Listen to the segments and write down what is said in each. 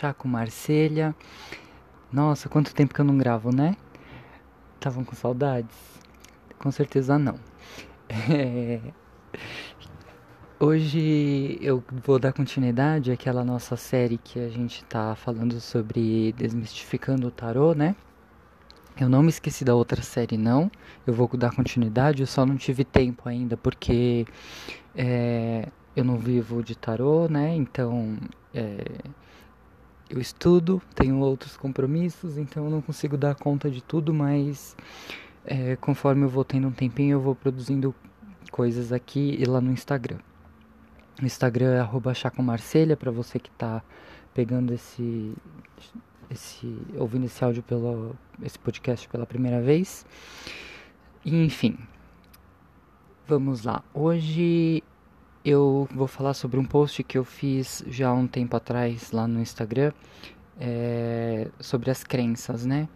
Chá com Marselha. Nossa, quanto tempo que eu não gravo, né? Estavam com saudades? Com certeza não. É... Hoje eu vou dar continuidade àquela nossa série que a gente tá falando sobre desmistificando o tarô, né? Eu não me esqueci da outra série, não. Eu vou dar continuidade, eu só não tive tempo ainda porque é, eu não vivo de tarô, né? Então é, eu estudo, tenho outros compromissos, então eu não consigo dar conta de tudo, mas é, conforme eu vou tendo um tempinho, eu vou produzindo coisas aqui e lá no Instagram. O Instagram é chacomarcelha, para você que está pegando esse, esse. ouvindo esse áudio pelo. esse podcast pela primeira vez. E, enfim. Vamos lá. Hoje eu vou falar sobre um post que eu fiz já há um tempo atrás lá no Instagram é, sobre as crenças, né?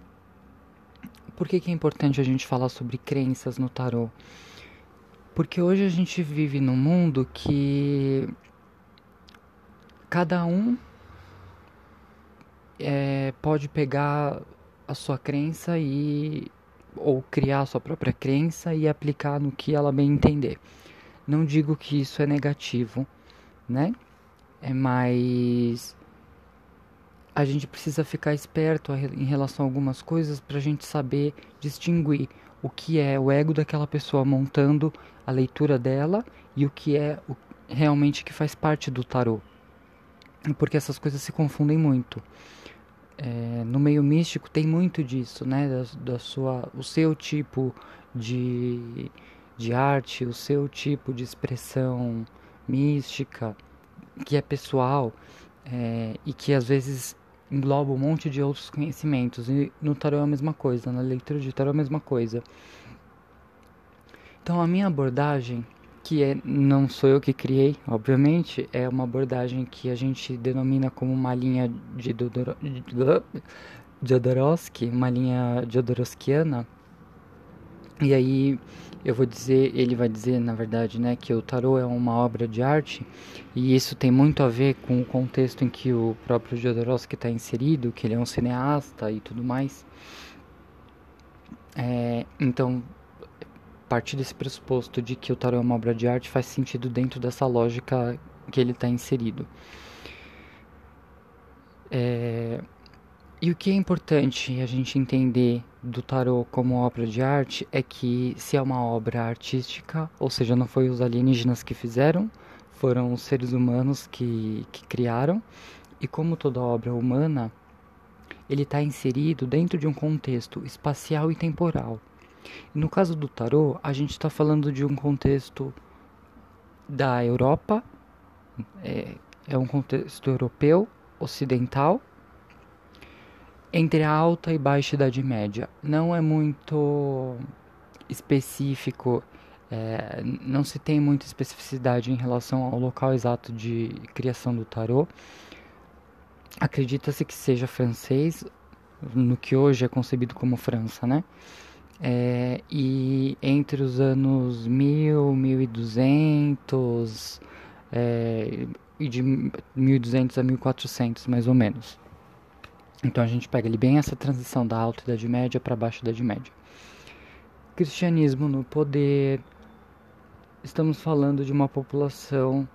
Por que, que é importante a gente falar sobre crenças no tarô? Porque hoje a gente vive num mundo que cada um é, pode pegar a sua crença e ou criar a sua própria crença e aplicar no que ela bem entender. Não digo que isso é negativo, né? É mais a gente precisa ficar esperto em relação a algumas coisas para a gente saber distinguir o que é o ego daquela pessoa montando a leitura dela e o que é realmente que faz parte do tarô. Porque essas coisas se confundem muito. É, no meio místico tem muito disso, né? Da, da, sua, o seu tipo de, de arte, o seu tipo de expressão mística, que é pessoal é, e que às vezes engloba um monte de outros conhecimentos. E no tarot é a mesma coisa, na leitura de tarot é a mesma coisa. Então a minha abordagem, que é, não sou eu que criei, obviamente, é uma abordagem que a gente denomina como uma linha de Jodorowsky, uma linha Jodorowskiana. E aí eu vou dizer, ele vai dizer, na verdade, né, que o tarô é uma obra de arte e isso tem muito a ver com o contexto em que o próprio Jodorowsky está inserido, que ele é um cineasta e tudo mais. É, então, partir desse pressuposto de que o tarô é uma obra de arte, faz sentido dentro dessa lógica que ele está inserido. É, e o que é importante a gente entender do tarô como obra de arte é que se é uma obra artística, ou seja, não foi os alienígenas que fizeram, foram os seres humanos que, que criaram, e como toda obra humana, ele está inserido dentro de um contexto espacial e temporal. No caso do tarô, a gente está falando de um contexto da Europa, é, é um contexto europeu, ocidental, entre a alta e baixa idade média. Não é muito específico, é, não se tem muita especificidade em relação ao local exato de criação do tarô. Acredita-se que seja francês, no que hoje é concebido como França, né? É, e entre os anos 1000, 1200 é, e de 1200 a 1400 mais ou menos. Então a gente pega ali bem essa transição da alta idade média para baixa idade média. Cristianismo no poder. Estamos falando de uma população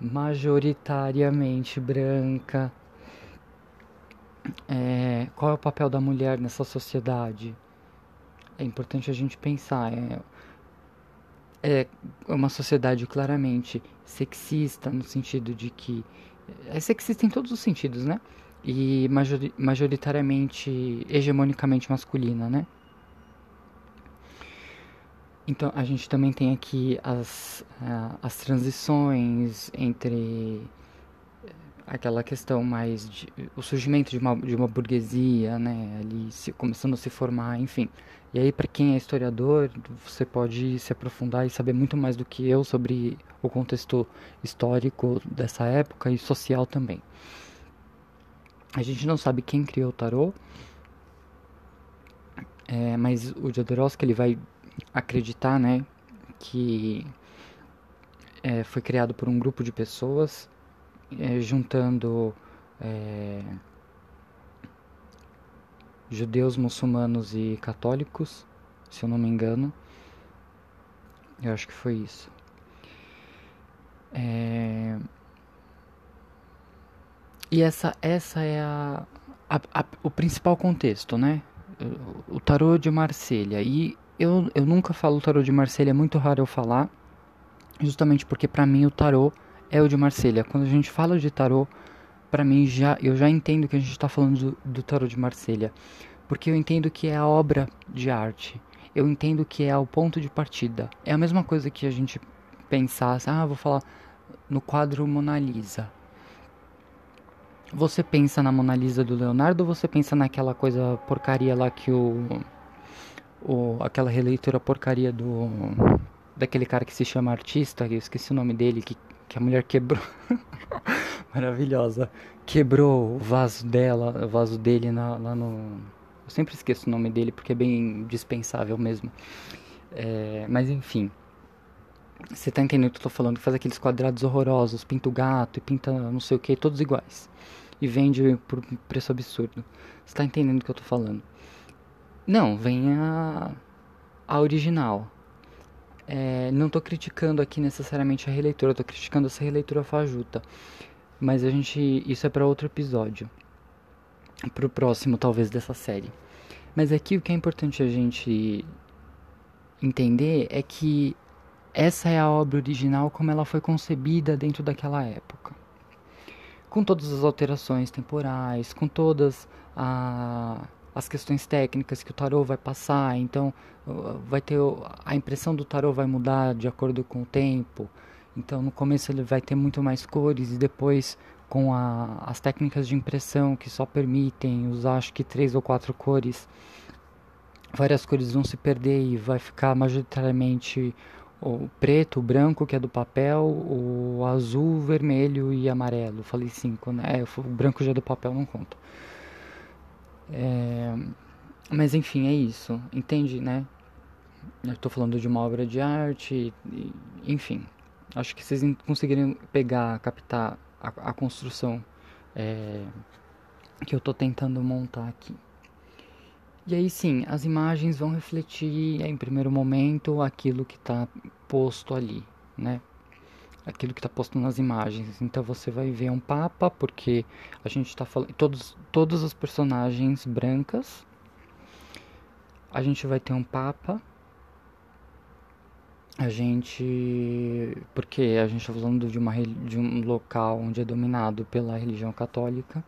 majoritariamente branca. É, qual é o papel da mulher nessa sociedade? É importante a gente pensar. É, é uma sociedade claramente sexista, no sentido de que. É sexista em todos os sentidos, né? E majoritariamente hegemonicamente masculina, né? Então a gente também tem aqui as, as transições entre eh, aquela questão mais de, o surgimento de uma, de uma burguesia, né, ali se, começando a se formar, enfim. E aí para quem é historiador, você pode se aprofundar e saber muito mais do que eu sobre o contexto histórico dessa época e social também. A gente não sabe quem criou o tarô, é, mas o Jodorowsky ele vai acreditar, né, que é, foi criado por um grupo de pessoas é, juntando é, judeus, muçulmanos e católicos, se eu não me engano. Eu acho que foi isso. É... E essa, essa é a, a, a, o principal contexto, né? O, o tarô de Marselha. E eu, eu nunca falo tarô de Marselha, é muito raro eu falar, justamente porque para mim o tarô é o de Marselha. Quando a gente fala de tarô, para mim já eu já entendo que a gente está falando do, do tarô de Marselha, porque eu entendo que é a obra de arte. Eu entendo que é o ponto de partida. É a mesma coisa que a gente pensasse, ah, vou falar no quadro Mona Lisa. Você pensa na Mona Lisa do Leonardo ou você pensa naquela coisa porcaria lá que o, o aquela releitura porcaria do daquele cara que se chama artista, eu esqueci o nome dele, que que a mulher quebrou. Maravilhosa. Quebrou o vaso dela, o vaso dele na, lá no. Eu sempre esqueço o nome dele porque é bem dispensável mesmo. É, mas enfim. Você tá entendendo o que eu tô falando? Faz aqueles quadrados horrorosos, pinta o gato e pinta não sei o que, todos iguais. E vende por preço absurdo. Você tá entendendo o que eu tô falando? Não, vem a, a original. É, não estou criticando aqui necessariamente a releitura, estou criticando essa releitura fajuta. Mas a gente. Isso é para outro episódio. Para o próximo, talvez, dessa série. Mas aqui o que é importante a gente entender é que essa é a obra original como ela foi concebida dentro daquela época. Com todas as alterações temporais, com todas a as questões técnicas que o tarô vai passar, então vai ter a impressão do tarô vai mudar de acordo com o tempo. Então no começo ele vai ter muito mais cores e depois com a, as técnicas de impressão que só permitem usar acho que três ou quatro cores, várias cores vão se perder e vai ficar majoritariamente o preto, o branco que é do papel, o azul, vermelho e amarelo. Falei cinco, né? É, o branco já é do papel não conta. É, mas enfim, é isso. Entende, né? Eu estou falando de uma obra de arte, enfim. Acho que vocês conseguiram pegar, captar a, a construção é, que eu estou tentando montar aqui. E aí sim, as imagens vão refletir em primeiro momento aquilo que está posto ali, né? aquilo que está posto nas imagens. Então você vai ver um papa, porque a gente está falando. Todos, todos os personagens brancas. A gente vai ter um papa. A gente. Porque a gente está falando de, uma, de um local onde é dominado pela religião católica.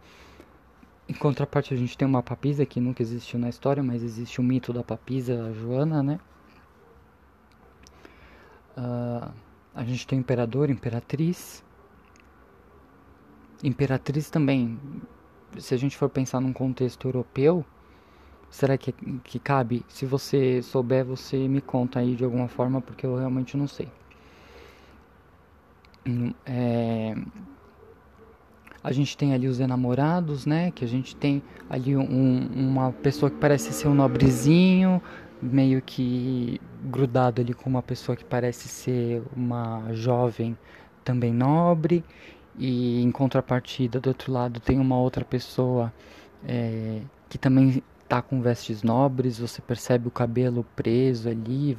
Em contraparte, a gente tem uma papisa que nunca existiu na história, mas existe o mito da papisa Joana, né? Uh, a gente tem imperador, imperatriz. Imperatriz também, se a gente for pensar num contexto europeu, será que, que cabe? Se você souber, você me conta aí de alguma forma, porque eu realmente não sei. Hum, é, a gente tem ali os enamorados, né? Que a gente tem ali um, uma pessoa que parece ser um nobrezinho, meio que grudado ali com uma pessoa que parece ser uma jovem também nobre. E em contrapartida do outro lado tem uma outra pessoa é, que também tá com vestes nobres. Você percebe o cabelo preso ali.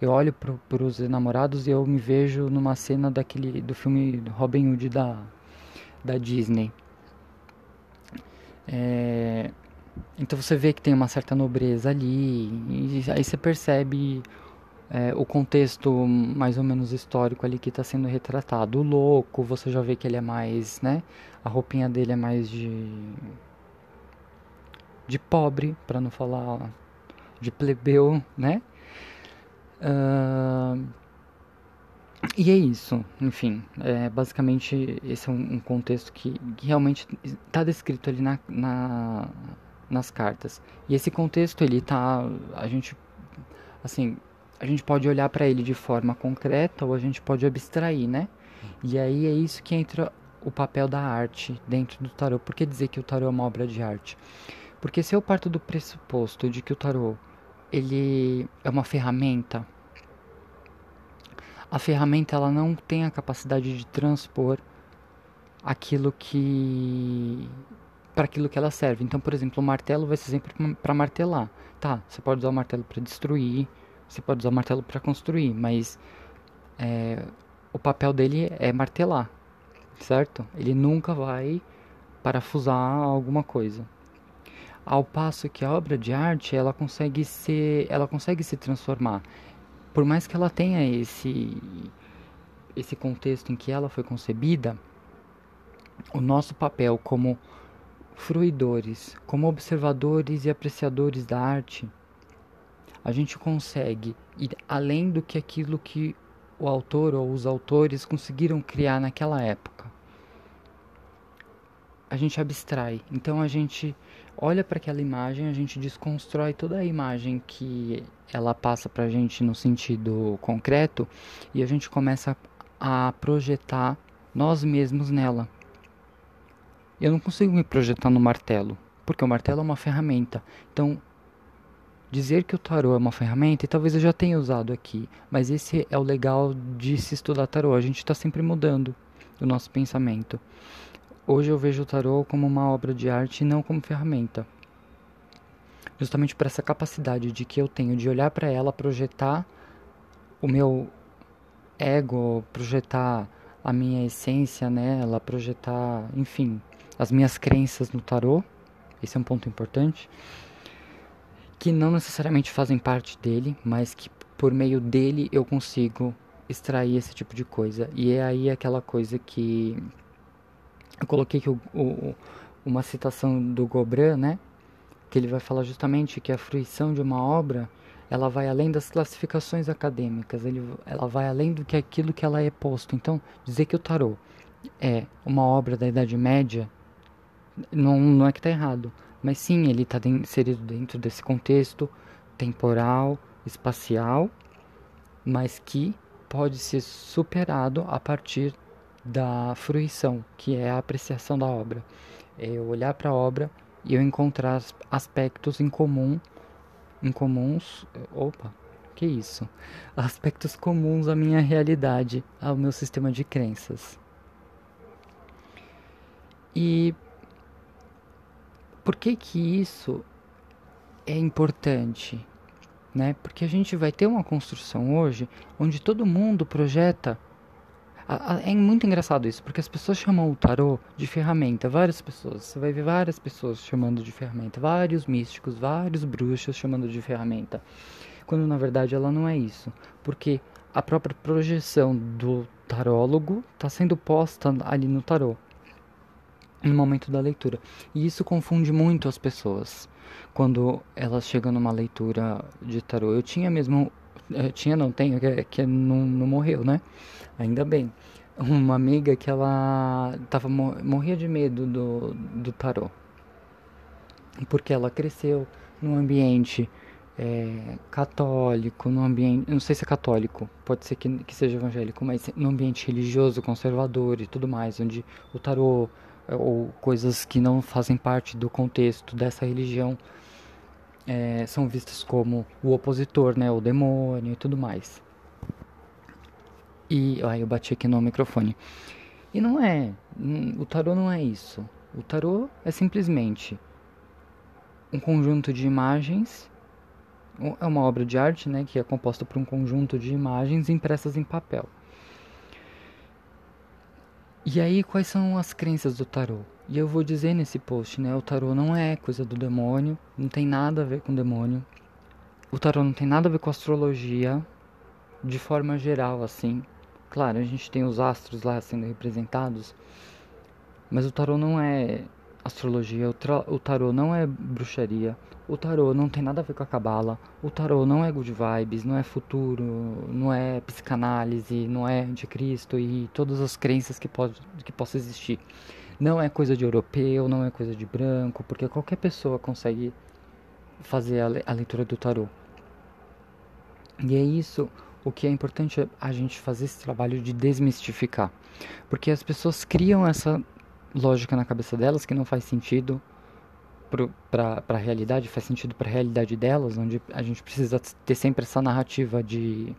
Eu olho para os namorados e eu me vejo numa cena daquele do filme Robin Hood da da Disney é, então você vê que tem uma certa nobreza ali, e aí você percebe é, o contexto mais ou menos histórico ali que está sendo retratado. O louco, você já vê que ele é mais, né? A roupinha dele é mais de. de pobre, para não falar de plebeu, né? Uh, e é isso, enfim, é, basicamente esse é um, um contexto que, que realmente está descrito ali na, na, nas cartas. E esse contexto ele tá a gente assim, a gente pode olhar para ele de forma concreta ou a gente pode abstrair, né? E aí é isso que entra o papel da arte dentro do tarô. Por que dizer que o tarô é uma obra de arte? Porque se eu parto do pressuposto de que o tarô ele é uma ferramenta, a ferramenta ela não tem a capacidade de transpor aquilo que para aquilo que ela serve. Então, por exemplo, o martelo vai ser sempre para martelar. Tá, você pode usar o martelo para destruir, você pode usar o martelo para construir, mas é, o papel dele é martelar, certo? Ele nunca vai parafusar alguma coisa. Ao passo que a obra de arte, ela consegue ser, ela consegue se transformar. Por mais que ela tenha esse esse contexto em que ela foi concebida, o nosso papel como fruidores, como observadores e apreciadores da arte, a gente consegue ir além do que aquilo que o autor ou os autores conseguiram criar naquela época. A gente abstrai, então a gente olha para aquela imagem, a gente desconstrói toda a imagem que ela passa para a gente no sentido concreto e a gente começa a projetar nós mesmos nela. Eu não consigo me projetar no martelo, porque o martelo é uma ferramenta. Então, dizer que o tarô é uma ferramenta, e talvez eu já tenha usado aqui, mas esse é o legal de se estudar tarô. A gente está sempre mudando o nosso pensamento. Hoje eu vejo o tarô como uma obra de arte e não como ferramenta. Justamente por essa capacidade de que eu tenho de olhar para ela, projetar o meu ego, projetar a minha essência nela, projetar, enfim, as minhas crenças no tarô, esse é um ponto importante, que não necessariamente fazem parte dele, mas que por meio dele eu consigo extrair esse tipo de coisa. E é aí aquela coisa que eu coloquei que o, o, uma citação do Gobran, né? Que ele vai falar justamente que a fruição de uma obra ela vai além das classificações acadêmicas, ele, ela vai além do que aquilo que ela é posto. Então, dizer que o tarô é uma obra da Idade Média não, não é que está errado, mas sim, ele está inserido dentro desse contexto temporal, espacial, mas que pode ser superado a partir da fruição, que é a apreciação da obra. É eu olhar para a obra e eu encontrar aspectos em comum, comuns, opa, que isso? Aspectos comuns à minha realidade, ao meu sistema de crenças. E por que que isso é importante? Né? Porque a gente vai ter uma construção hoje onde todo mundo projeta. É muito engraçado isso, porque as pessoas chamam o tarô de ferramenta, várias pessoas. Você vai ver várias pessoas chamando de ferramenta, vários místicos, vários bruxos chamando de ferramenta. Quando na verdade ela não é isso. Porque a própria projeção do tarólogo está sendo posta ali no tarô no momento da leitura. E isso confunde muito as pessoas quando elas chegam numa leitura de tarô. Eu tinha mesmo, tinha não tenho, que, que não, não morreu, né? Ainda bem. Uma amiga que ela tava morria de medo do, do tarô. Porque ela cresceu num ambiente é, católico, num ambiente, não sei se é católico, pode ser que, que seja evangélico, mas num ambiente religioso, conservador e tudo mais, onde o tarô ou coisas que não fazem parte do contexto dessa religião é, são vistas como o opositor, né, o demônio e tudo mais. E aí eu bati aqui no microfone. E não é, o tarô não é isso. O tarô é simplesmente um conjunto de imagens, é uma obra de arte, né, que é composta por um conjunto de imagens impressas em papel. E aí, quais são as crenças do tarô? E eu vou dizer nesse post, né? O tarô não é coisa do demônio, não tem nada a ver com demônio. O tarô não tem nada a ver com astrologia, de forma geral, assim. Claro, a gente tem os astros lá sendo representados, mas o tarô não é astrologia, o, tarô não é bruxaria, o tarô não tem nada a ver com a cabala, o tarô não é good vibes, não é futuro, não é psicanálise, não é anticristo e todas as crenças que, pode, que possa existir. Não é coisa de europeu, não é coisa de branco, porque qualquer pessoa consegue fazer a, a leitura do tarô. E é isso o que é importante a gente fazer esse trabalho de desmistificar. Porque as pessoas criam essa lógica na cabeça delas que não faz sentido. Para a realidade, faz sentido para a realidade delas, onde a gente precisa ter sempre essa narrativa de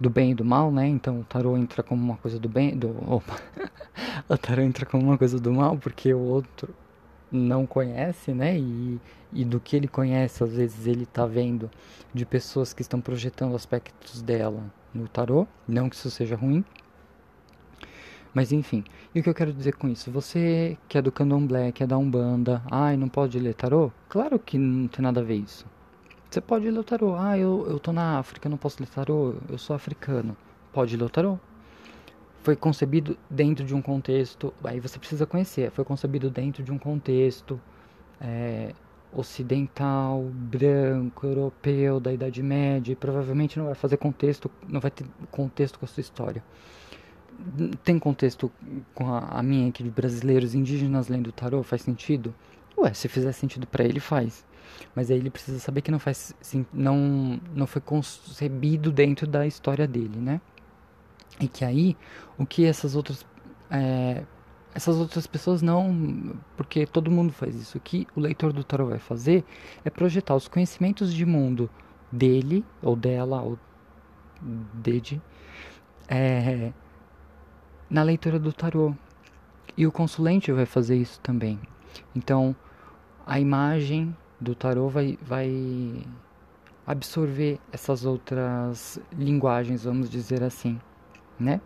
do bem e do mal, né? Então o tarô entra como uma coisa do bem, do opa. o tarô entra como uma coisa do mal, porque o outro não conhece, né? E, e do que ele conhece, às vezes ele está vendo de pessoas que estão projetando aspectos dela no tarô, não que isso seja ruim. Mas enfim, e o que eu quero dizer com isso? Você que é do candomblé, que é da Umbanda, ai, não pode ler tarô? Claro que não tem nada a ver isso. Você pode ler tarô. Ah, eu, eu tô na África, não posso ler tarô, eu sou africano. Pode ler tarô. Foi concebido dentro de um contexto, aí você precisa conhecer, foi concebido dentro de um contexto é, ocidental, branco, europeu, da Idade Média, e provavelmente não vai fazer contexto, não vai ter contexto com a sua história tem contexto com a, a, minha aqui de brasileiros indígenas lendo tarô? Faz sentido? Ué, se fizer sentido para ele, faz. Mas aí ele precisa saber que não faz não não foi concebido dentro da história dele, né? E que aí o que essas outras é, essas outras pessoas não, porque todo mundo faz isso. O que o leitor do tarot vai fazer é projetar os conhecimentos de mundo dele ou dela ou dele é, na leitura do tarô. E o consulente vai fazer isso também. Então, a imagem do tarô vai, vai absorver essas outras linguagens, vamos dizer assim, né?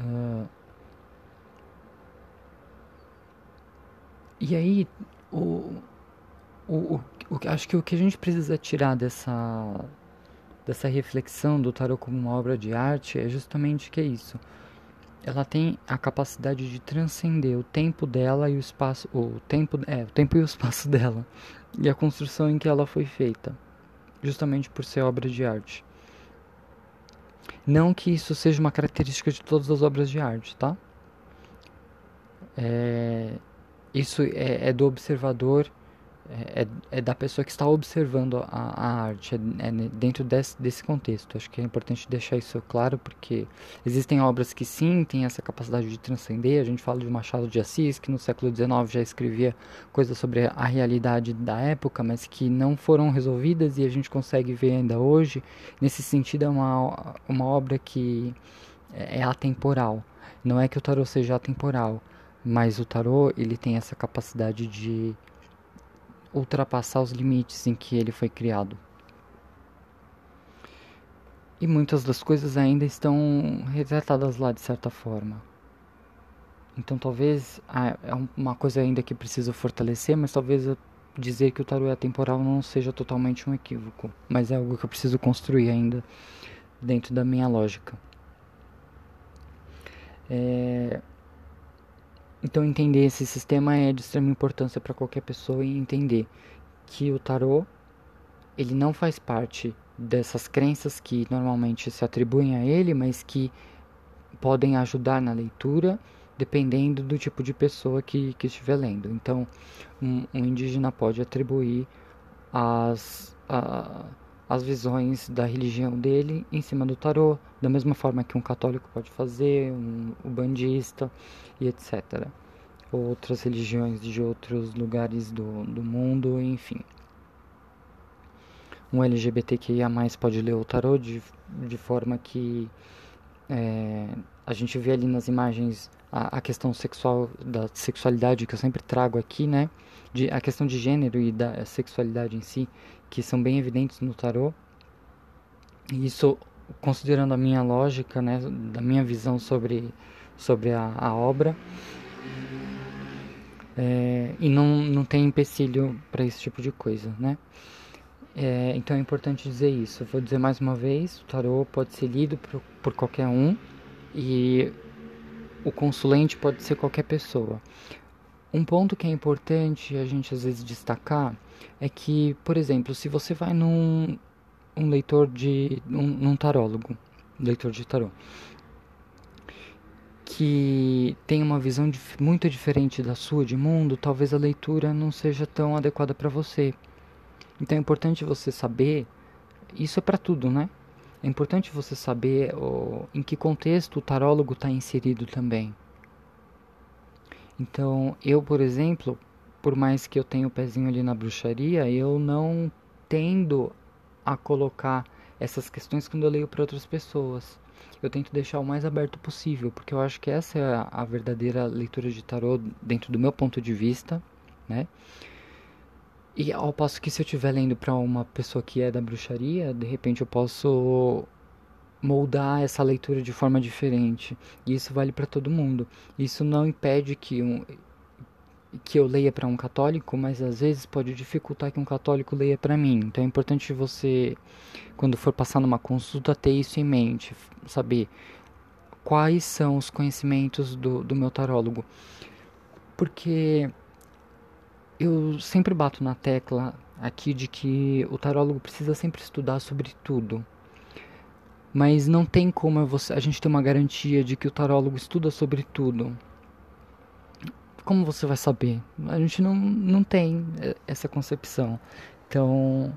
Uh, e aí, o, o, o, acho que o que a gente precisa tirar dessa dessa reflexão do tarot como uma obra de arte é justamente que é isso. Ela tem a capacidade de transcender o tempo dela e o espaço, o tempo, é, o tempo e o espaço dela e a construção em que ela foi feita, justamente por ser obra de arte. Não que isso seja uma característica de todas as obras de arte, tá? É, isso é, é do observador é, é, da pessoa que está observando a, a arte, é, é, dentro desse, desse contexto. Acho que é importante deixar isso claro, porque existem obras que sim têm essa capacidade de transcender. A gente fala de Machado de Assis, que no século XIX já escrevia coisas sobre a realidade da época, mas que não foram resolvidas e a gente consegue ver ainda hoje. Nesse sentido, é uma, uma obra que é, é atemporal. Não é que o tarô seja atemporal, mas o tarô ele tem essa capacidade de ultrapassar os limites em que ele foi criado. E muitas das coisas ainda estão retratadas lá de certa forma. Então talvez ah, é uma coisa ainda que preciso fortalecer, mas talvez dizer que o tarô é atemporal não seja totalmente um equívoco, mas é algo que eu preciso construir ainda dentro da minha lógica. É, então entender esse sistema é de extrema importância para qualquer pessoa e entender que o tarô ele não faz parte dessas crenças que normalmente se atribuem a ele, mas que podem ajudar na leitura dependendo do tipo de pessoa que, que estiver lendo. Então, um, um indígena pode atribuir as, a, as visões da religião dele em cima do tarô, da mesma forma que um católico pode fazer, um, bandista e etc. Outras religiões de outros lugares do, do mundo, enfim. Um LGBTQIA pode ler o tarô de, de forma que é, a gente vê ali nas imagens a, a, questão sexual, da sexualidade que eu sempre trago aqui, né? De, a questão de gênero e da sexualidade em si, que são bem evidentes no tarô. E isso, considerando a minha lógica, né? Da minha visão sobre, sobre a, a obra. É, e não, não tem empecilho para esse tipo de coisa, né? É, então é importante dizer isso. vou dizer mais uma vez: o tarô pode ser lido por, por qualquer um e o consulente pode ser qualquer pessoa. Um ponto que é importante a gente às vezes destacar é que, por exemplo, se você vai num um leitor de. Um, num tarólogo, leitor de tarô, que tem uma visão de, muito diferente da sua de mundo, talvez a leitura não seja tão adequada para você. Então é importante você saber, isso é para tudo, né? É importante você saber em que contexto o tarólogo está inserido também. Então, eu, por exemplo, por mais que eu tenha o pezinho ali na bruxaria, eu não tendo a colocar essas questões quando eu leio para outras pessoas. Eu tento deixar o mais aberto possível, porque eu acho que essa é a, verdadeira leitura de tarô dentro do meu ponto de vista, né? E ao passo que se eu estiver lendo para uma pessoa que é da bruxaria, de repente eu posso moldar essa leitura de forma diferente. E isso vale para todo mundo. Isso não impede que um, que eu leia para um católico, mas às vezes pode dificultar que um católico leia para mim. Então é importante você, quando for passar numa consulta, ter isso em mente, saber quais são os conhecimentos do, do meu tarólogo. Porque eu sempre bato na tecla aqui de que o tarólogo precisa sempre estudar sobre tudo. Mas não tem como a gente ter uma garantia de que o tarólogo estuda sobre tudo como você vai saber? A gente não, não tem essa concepção. Então,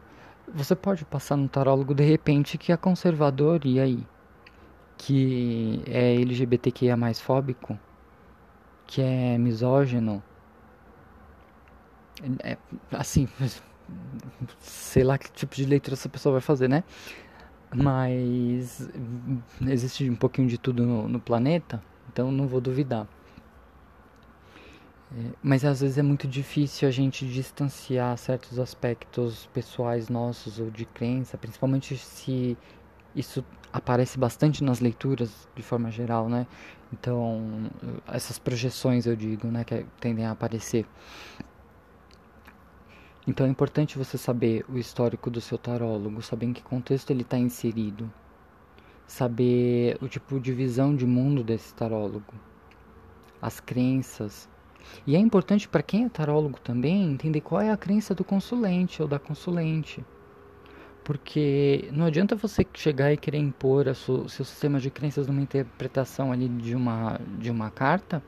você pode passar no tarólogo de repente que é conservador e aí? Que é LGBTQIA mais fóbico? Que é misógino? É, assim, sei lá que tipo de leitura essa pessoa vai fazer, né? Mas existe um pouquinho de tudo no, no planeta, então não vou duvidar. É, mas às vezes é muito difícil a gente distanciar certos aspectos pessoais nossos ou de crença, principalmente se isso aparece bastante nas leituras de forma geral, né? Então, essas projeções, eu digo, né, que tendem a aparecer. Então é importante você saber o histórico do seu tarólogo, saber em que contexto ele está inserido, saber o tipo de visão de mundo desse tarólogo, as crenças, e é importante para quem é tarólogo também entender qual é a crença do consulente ou da consulente. Porque não adianta você chegar e querer impor o seu sistema de crenças numa interpretação ali de uma, de uma carta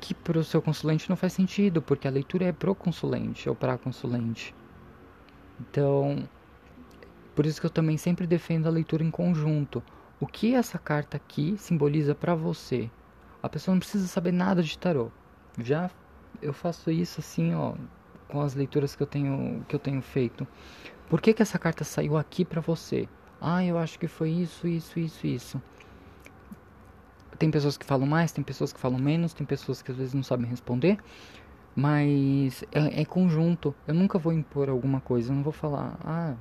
que para o seu consulente não faz sentido, porque a leitura é pro consulente ou para consulente. Então, por isso que eu também sempre defendo a leitura em conjunto. O que essa carta aqui simboliza para você? A pessoa não precisa saber nada de tarô já eu faço isso assim, ó, com as leituras que eu tenho que eu tenho feito. Por que que essa carta saiu aqui para você? Ah, eu acho que foi isso, isso, isso, isso. Tem pessoas que falam mais, tem pessoas que falam menos, tem pessoas que às vezes não sabem responder, mas é, é conjunto. Eu nunca vou impor alguma coisa, eu não vou falar, ah,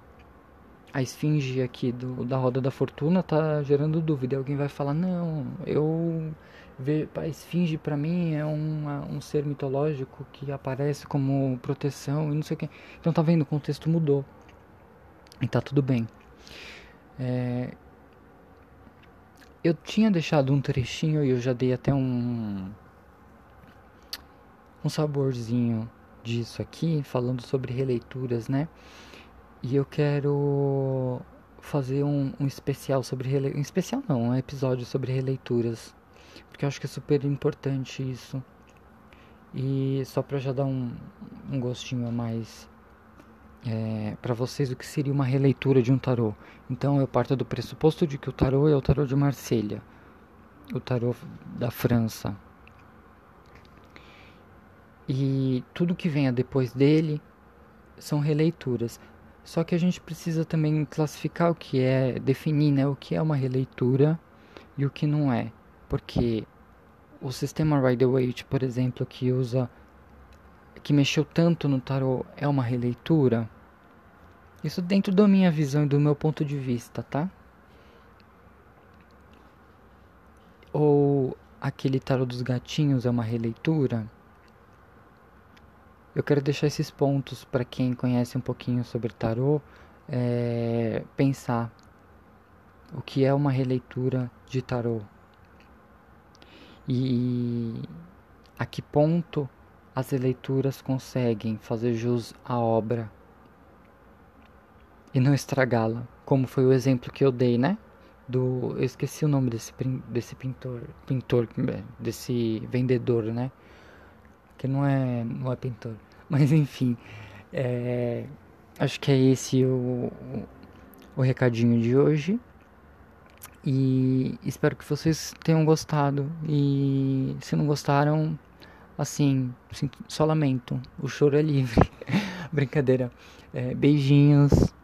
a esfinge aqui do, da roda da fortuna tá gerando dúvida. Alguém vai falar, não, eu ver a esfinge para mim é uma, um ser mitológico que aparece como proteção e não sei o que. Então tá vendo, o contexto mudou. E tá tudo bem. É, eu tinha deixado um trechinho e eu já dei até um um saborzinho disso aqui, falando sobre releituras, né? E eu quero fazer um, um especial sobre releituras. Um especial não, um episódio sobre releituras porque eu acho que é super importante isso. E só para já dar um, um gostinho a mais é, para vocês o que seria uma releitura de um tarô. Então eu parto do pressuposto de que o tarô é o tarô de Marselha, o tarô da França. E tudo que venha depois dele são releituras. Só que a gente precisa também classificar o que é, definir né, o que é uma releitura e o que não é. Porque o sistema Rider-Waite, por exemplo, que usa que mexeu tanto no tarot é uma releitura? Isso dentro da minha visão e do meu ponto de vista, tá? Ou aquele tarot dos gatinhos é uma releitura? Eu quero deixar esses pontos para quem conhece um pouquinho sobre tarot é, pensar o que é uma releitura de tarot e a que ponto as leituras conseguem fazer jus à obra e não estragá-la, como foi o exemplo que eu dei, né? Do, eu esqueci o nome desse, desse pintor, pintor, desse vendedor, né? Que não é, não é pintor, mas enfim, é, acho que é esse o, o recadinho de hoje. E espero que vocês tenham gostado. E se não gostaram, assim, só lamento. O choro é livre. Brincadeira. É, beijinhos.